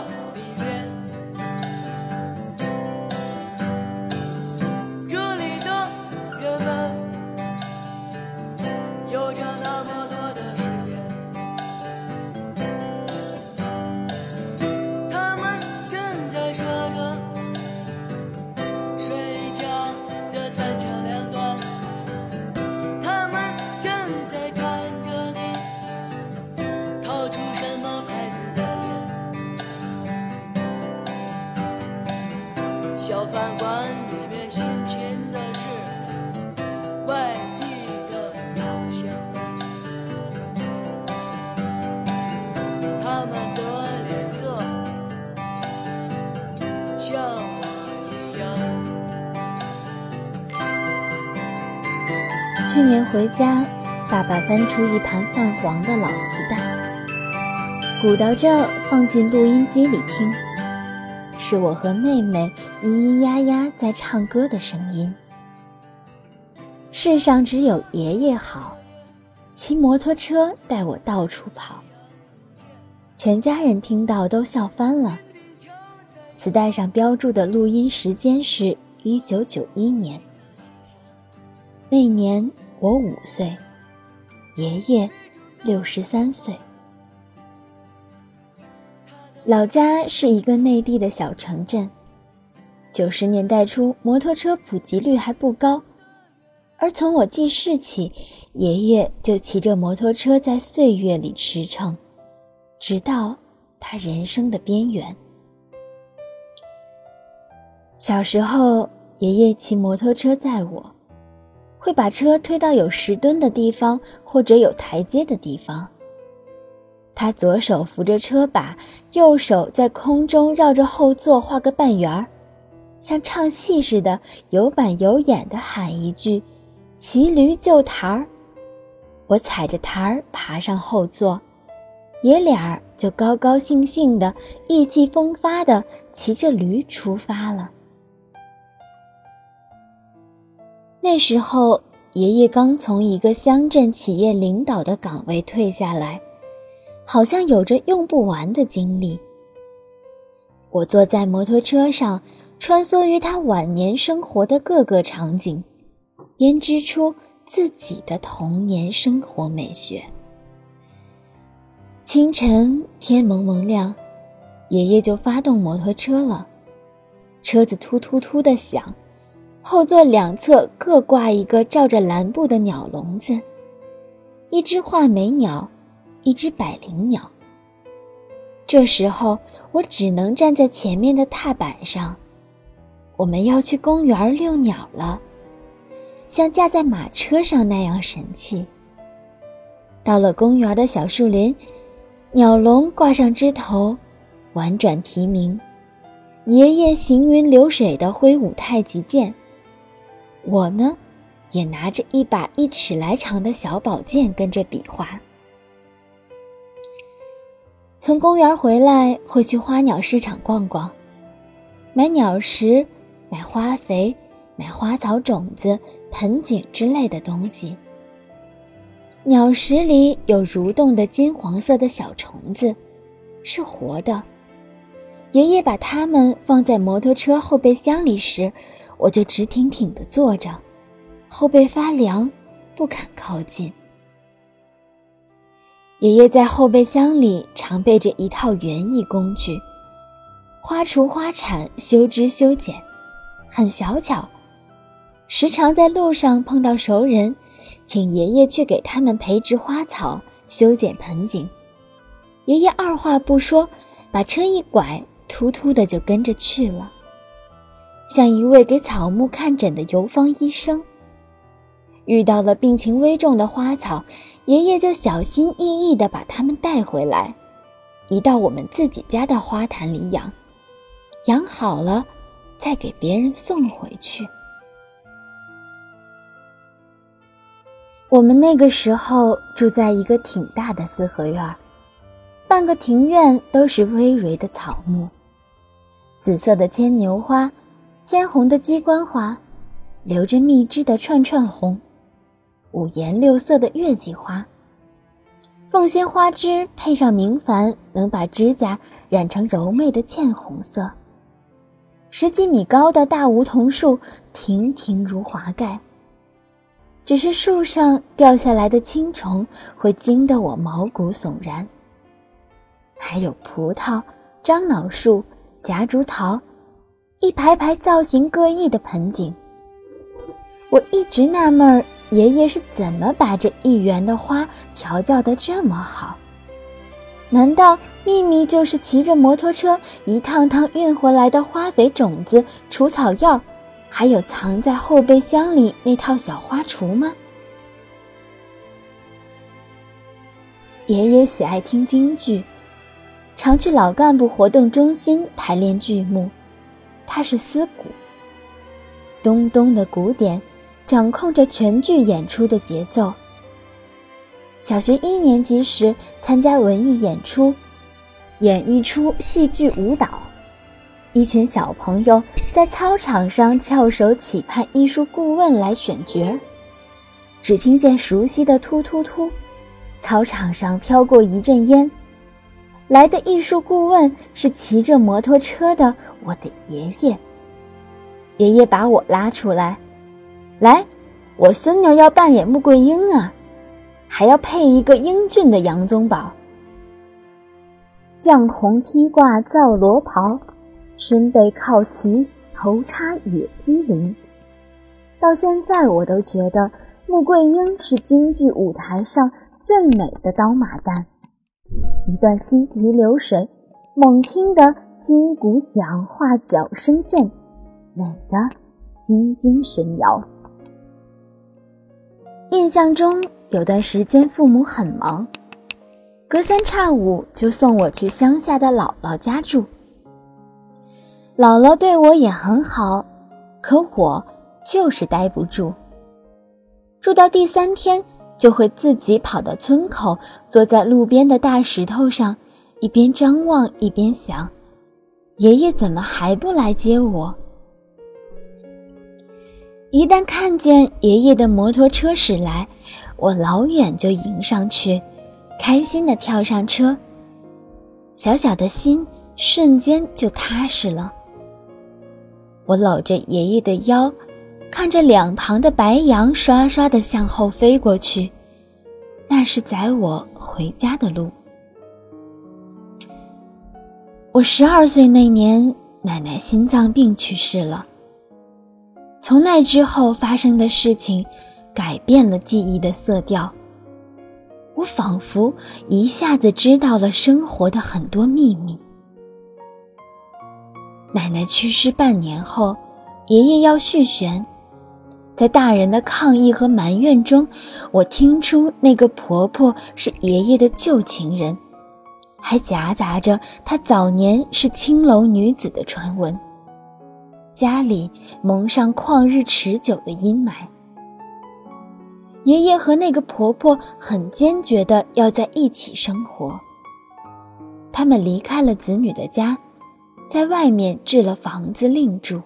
里去年回家，爸爸翻出一盘泛黄的老磁带，鼓捣着放进录音机里听，是我和妹妹咿咿呀呀在唱歌的声音。世上只有爷爷好，骑摩托车带我到处跑。全家人听到都笑翻了。磁带上标注的录音时间是一九九一年。那年我五岁，爷爷六十三岁。老家是一个内地的小城镇，九十年代初摩托车普及率还不高，而从我记事起，爷爷就骑着摩托车在岁月里驰骋，直到他人生的边缘。小时候，爷爷骑摩托车载我。会把车推到有石墩的地方或者有台阶的地方。他左手扶着车把，右手在空中绕着后座画个半圆儿，像唱戏似的有板有眼的喊一句：“骑驴就台儿。”我踩着台儿爬上后座，爷俩儿就高高兴兴的、意气风发的骑着驴出发了。那时候，爷爷刚从一个乡镇企业领导的岗位退下来，好像有着用不完的精力。我坐在摩托车上，穿梭于他晚年生活的各个场景，编织出自己的童年生活美学。清晨天蒙蒙亮，爷爷就发动摩托车了，车子突突突的响。后座两侧各挂一个罩着蓝布的鸟笼子，一只画眉鸟，一只百灵鸟。这时候我只能站在前面的踏板上。我们要去公园遛鸟了，像架在马车上那样神气。到了公园的小树林，鸟笼挂上枝头，婉转啼鸣。爷爷行云流水地挥舞太极剑。我呢，也拿着一把一尺来长的小宝剑跟着比划。从公园回来，会去花鸟市场逛逛，买鸟食、买花肥、买花草种子、盆景之类的东西。鸟食里有蠕动的金黄色的小虫子，是活的。爷爷把它们放在摩托车后备箱里时。我就直挺挺地坐着，后背发凉，不敢靠近。爷爷在后备箱里常备着一套园艺工具，花锄、花铲、修枝、修剪，很小巧。时常在路上碰到熟人，请爷爷去给他们培植花草、修剪盆景。爷爷二话不说，把车一拐，突突的就跟着去了。像一位给草木看诊的游方医生，遇到了病情危重的花草，爷爷就小心翼翼地把它们带回来，移到我们自己家的花坛里养，养好了再给别人送回去。我们那个时候住在一个挺大的四合院，半个庭院都是葳蕤的草木，紫色的牵牛花。鲜红的鸡冠花，留着蜜汁的串串红，五颜六色的月季花。凤仙花枝配上明矾，能把指甲染成柔媚的茜红色。十几米高的大梧桐树亭亭如华盖，只是树上掉下来的青虫会惊得我毛骨悚然。还有葡萄、樟脑树、夹竹桃，一排排造型各异的盆景。我一直纳闷儿，爷爷是怎么把这一园的花调教的这么好？难道秘密就是骑着摩托车一趟趟运回来的花肥种子、除草药，还有藏在后备箱里那套小花锄吗？爷爷喜爱听京剧，常去老干部活动中心排练剧目。他是司鼓，咚咚的鼓点掌控着全剧演出的节奏。小学一年级时，参加文艺演出，演一出戏剧舞蹈。一群小朋友在操场上翘首企盼艺术顾问来选角儿。只听见熟悉的“突突突”，操场上飘过一阵烟。来的艺术顾问是骑着摩托车的我的爷爷。爷爷把我拉出来，来，我孙女要扮演穆桂英啊！还要配一个英俊的杨宗保，绛红披挂皂罗袍，身背靠旗，头插野鸡翎。到现在，我都觉得穆桂英是京剧舞台上最美的刀马旦。一段溪笛流水，猛听得金鼓响，画角声震，美得心惊神摇。印象中。有段时间，父母很忙，隔三差五就送我去乡下的姥姥家住。姥姥对我也很好，可我就是待不住。住到第三天，就会自己跑到村口，坐在路边的大石头上，一边张望一边想：爷爷怎么还不来接我？一旦看见爷爷的摩托车驶来，我老远就迎上去，开心的跳上车，小小的心瞬间就踏实了。我搂着爷爷的腰，看着两旁的白杨刷刷的向后飞过去，那是载我回家的路。我十二岁那年，奶奶心脏病去世了。从那之后发生的事情。改变了记忆的色调。我仿佛一下子知道了生活的很多秘密。奶奶去世半年后，爷爷要续弦，在大人的抗议和埋怨中，我听出那个婆婆是爷爷的旧情人，还夹杂着她早年是青楼女子的传闻。家里蒙上旷日持久的阴霾。爷爷和那个婆婆很坚决的要在一起生活。他们离开了子女的家，在外面置了房子另住。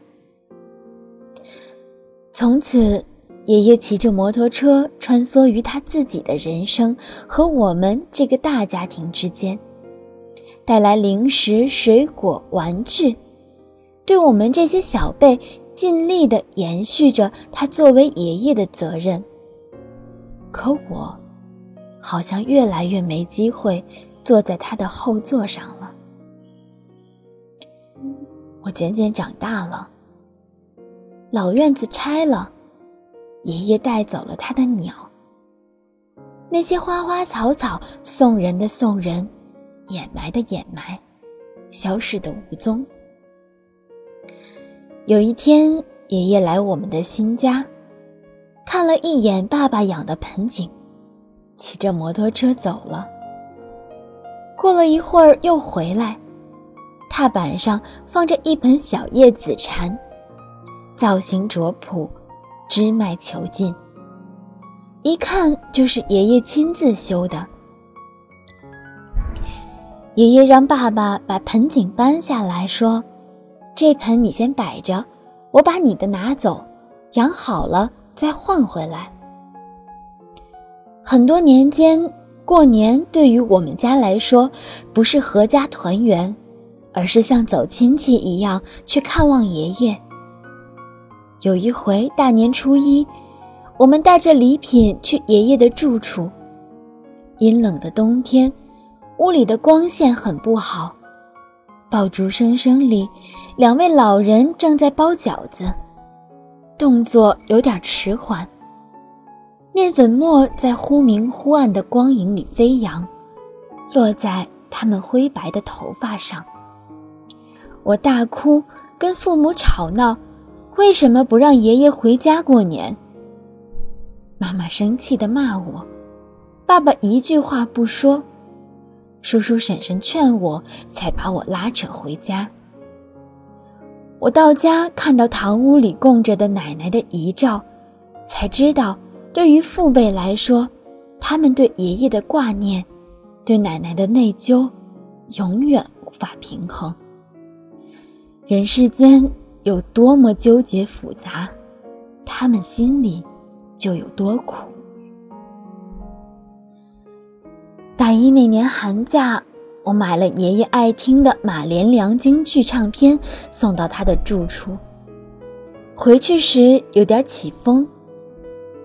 从此，爷爷骑着摩托车穿梭于他自己的人生和我们这个大家庭之间，带来零食、水果、玩具，对我们这些小辈尽力的延续着他作为爷爷的责任。可我，好像越来越没机会坐在他的后座上了。我渐渐长大了，老院子拆了，爷爷带走了他的鸟。那些花花草草送人的送人，掩埋的掩埋，消失的无踪。有一天，爷爷来我们的新家。看了一眼爸爸养的盆景，骑着摩托车走了。过了一会儿又回来，踏板上放着一盆小叶紫蝉，造型拙朴，枝脉遒劲，一看就是爷爷亲自修的。爷爷让爸爸把盆景搬下来，说：“这盆你先摆着，我把你的拿走，养好了。”再换回来。很多年间，过年对于我们家来说，不是阖家团圆，而是像走亲戚一样去看望爷爷。有一回大年初一，我们带着礼品去爷爷的住处。阴冷的冬天，屋里的光线很不好。爆竹声声里，两位老人正在包饺子，动作有点迟缓。面粉末在忽明忽暗的光影里飞扬，落在他们灰白的头发上。我大哭，跟父母吵闹，为什么不让爷爷回家过年？妈妈生气的骂我，爸爸一句话不说。叔叔婶婶劝我，才把我拉扯回家。我到家看到堂屋里供着的奶奶的遗照，才知道，对于父辈来说，他们对爷爷的挂念，对奶奶的内疚，永远无法平衡。人世间有多么纠结复杂，他们心里就有多苦。大一那年寒假，我买了爷爷爱听的马连良京剧唱片，送到他的住处。回去时有点起风，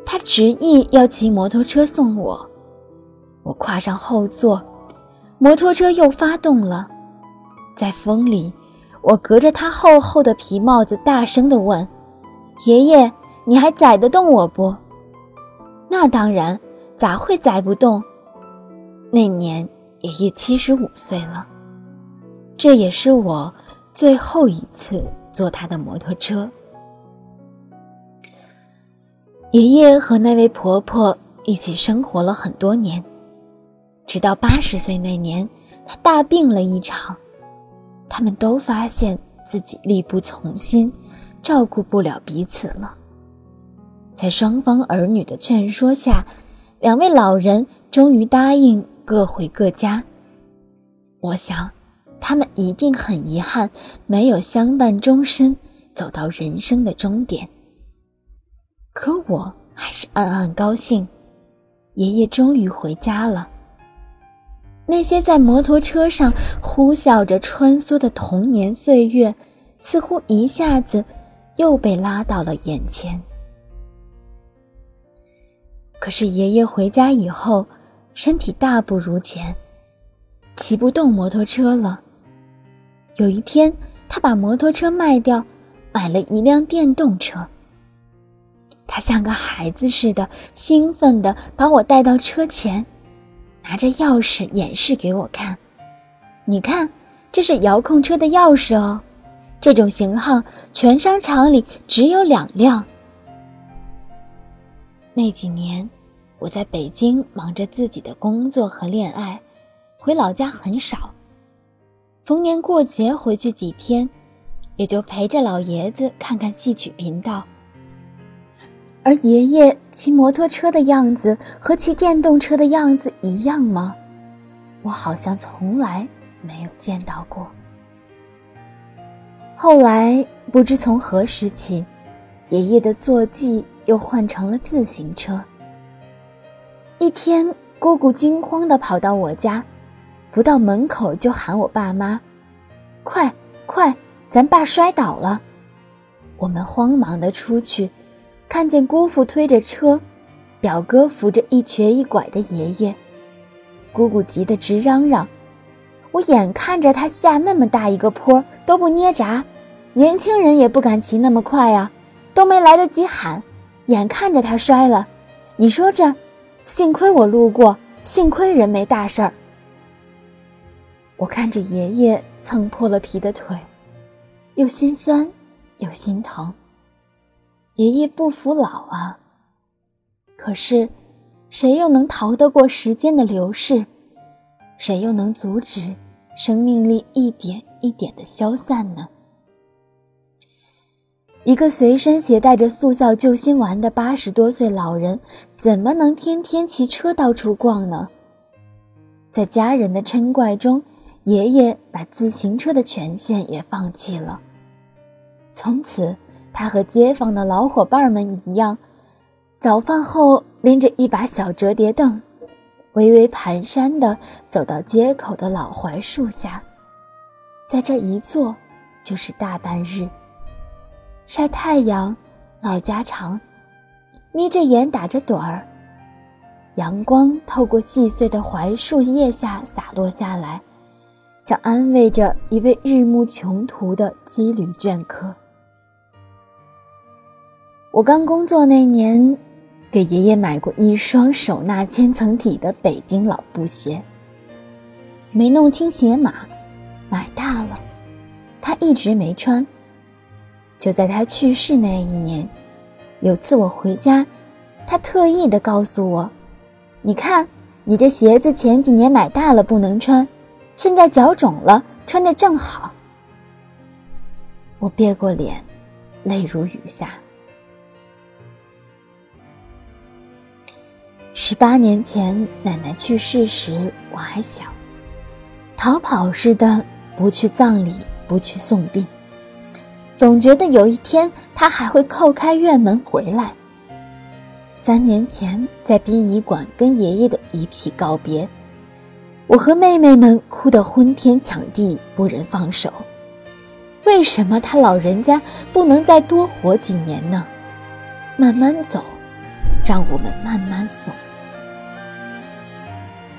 他执意要骑摩托车送我。我跨上后座，摩托车又发动了，在风里，我隔着他厚厚的皮帽子大声地问：“爷爷，你还载得动我不？”“那当然，咋会载不动？”那年爷爷七十五岁了，这也是我最后一次坐他的摩托车。爷爷和那位婆婆一起生活了很多年，直到八十岁那年，他大病了一场，他们都发现自己力不从心，照顾不了彼此了。在双方儿女的劝说下，两位老人终于答应。各回各家。我想，他们一定很遗憾，没有相伴终身，走到人生的终点。可我还是暗暗高兴，爷爷终于回家了。那些在摩托车上呼啸着穿梭的童年岁月，似乎一下子又被拉到了眼前。可是爷爷回家以后。身体大不如前，骑不动摩托车了。有一天，他把摩托车卖掉，买了一辆电动车。他像个孩子似的，兴奋地把我带到车前，拿着钥匙演示给我看：“你看，这是遥控车的钥匙哦，这种型号全商场里只有两辆。”那几年。我在北京忙着自己的工作和恋爱，回老家很少。逢年过节回去几天，也就陪着老爷子看看戏曲频道。而爷爷骑摩托车的样子和骑电动车的样子一样吗？我好像从来没有见到过。后来不知从何时起，爷爷的坐骑又换成了自行车。一天，姑姑惊慌地跑到我家，不到门口就喊我爸妈：“快快，咱爸摔倒了！”我们慌忙地出去，看见姑父推着车，表哥扶着一瘸一拐的爷爷。姑姑急得直嚷嚷：“我眼看着他下那么大一个坡都不捏闸，年轻人也不敢骑那么快呀，都没来得及喊，眼看着他摔了，你说这……”幸亏我路过，幸亏人没大事儿。我看着爷爷蹭破了皮的腿，又心酸又心疼。爷爷不服老啊！可是，谁又能逃得过时间的流逝？谁又能阻止生命力一点一点的消散呢？一个随身携带着速效救心丸的八十多岁老人，怎么能天天骑车到处逛呢？在家人的嗔怪中，爷爷把自行车的权限也放弃了。从此，他和街坊的老伙伴们一样，早饭后拎着一把小折叠凳，微微蹒跚地走到街口的老槐树下，在这儿一坐就是大半日。晒太阳，唠家常，眯着眼打着盹儿。阳光透过细碎的槐树叶下洒落下来，像安慰着一位日暮穷途的羁旅倦客。我刚工作那年，给爷爷买过一双手纳千层体的北京老布鞋。没弄清鞋码，买大了，他一直没穿。就在他去世那一年，有次我回家，他特意的告诉我：“你看，你这鞋子前几年买大了不能穿，现在脚肿了，穿着正好。”我别过脸，泪如雨下。十八年前奶奶去世时，我还小，逃跑似的不去葬礼，不去送殡，总觉得有一天她还会叩开院门回来。三年前在殡仪馆跟爷爷的遗体告别，我和妹妹们哭得昏天抢地，不忍放手。为什么他老人家不能再多活几年呢？慢慢走，让我们慢慢送。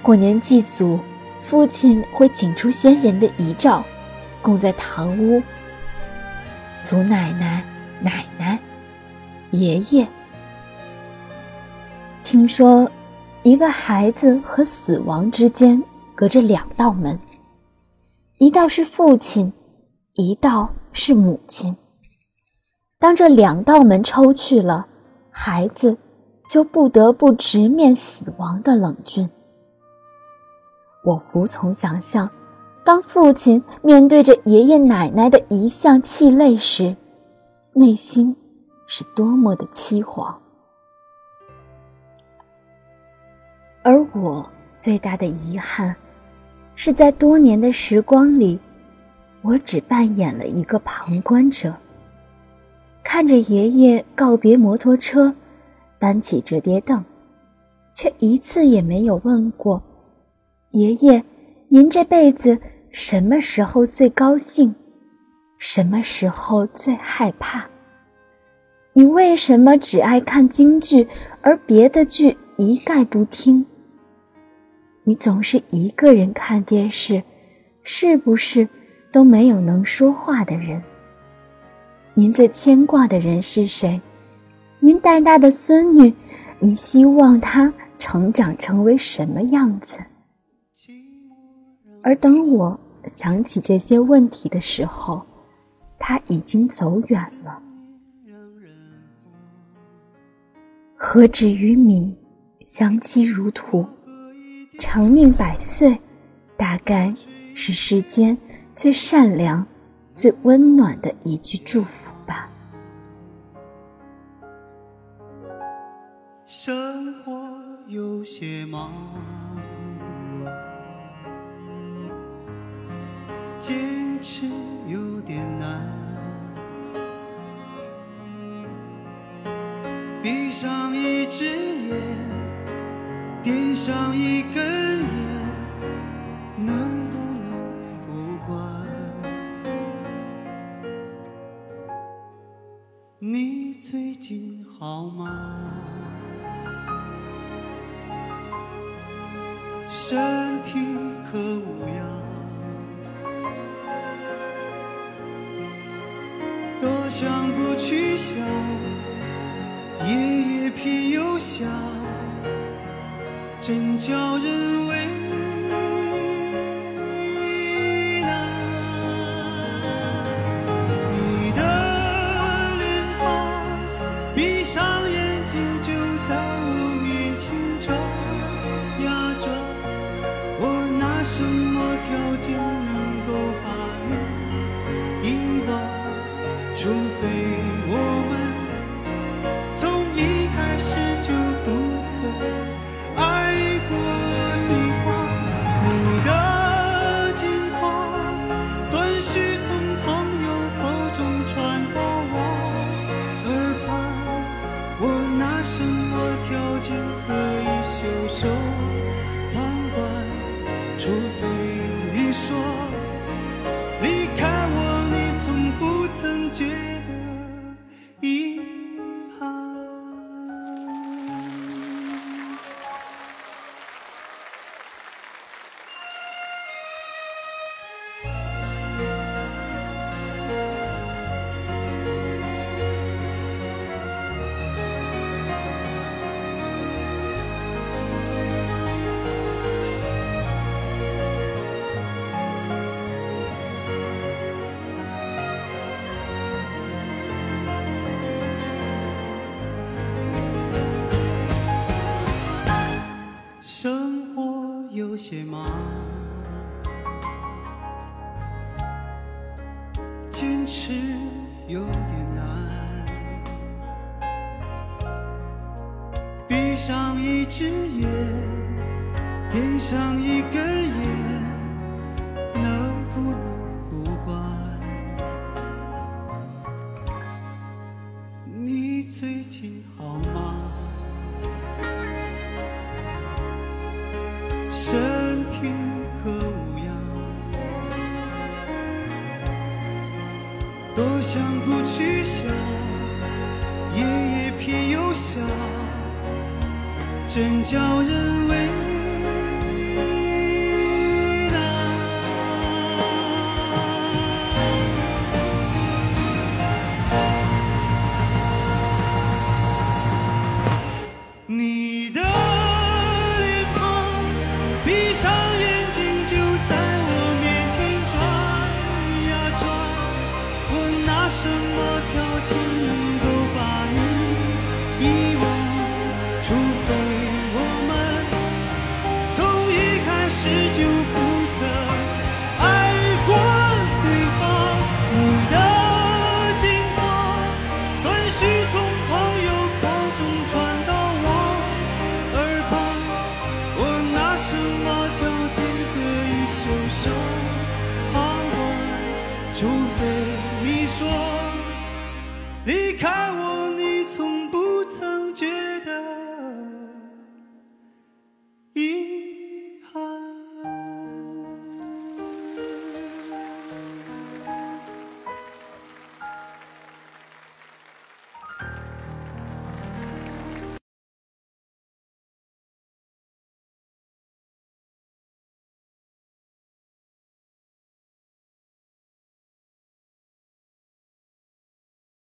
过年祭祖，父亲会请出先人的遗照，供在堂屋。祖奶奶、奶奶、爷爷。听说，一个孩子和死亡之间隔着两道门，一道是父亲，一道是母亲。当这两道门抽去了，孩子就不得不直面死亡的冷峻。我无从想象，当父亲面对着爷爷奶奶的遗像泣泪时，内心是多么的凄惶。而我最大的遗憾，是在多年的时光里，我只扮演了一个旁观者，看着爷爷告别摩托车，搬起折叠凳，却一次也没有问过。爷爷，您这辈子什么时候最高兴？什么时候最害怕？你为什么只爱看京剧，而别的剧一概不听？你总是一个人看电视，是不是都没有能说话的人？您最牵挂的人是谁？您带大的孙女，您希望她成长成为什么样子？而等我想起这些问题的时候，他已经走远了。何止于米，相期如土，长命百岁，大概是世间最善良、最温暖的一句祝福吧。生活有些忙。坚持有点难，闭上一只眼，点上一根想不去想，夜夜偏又想，真叫人为曾经。有些忙，坚持有点难。闭上一只眼，点上一根烟，真叫人为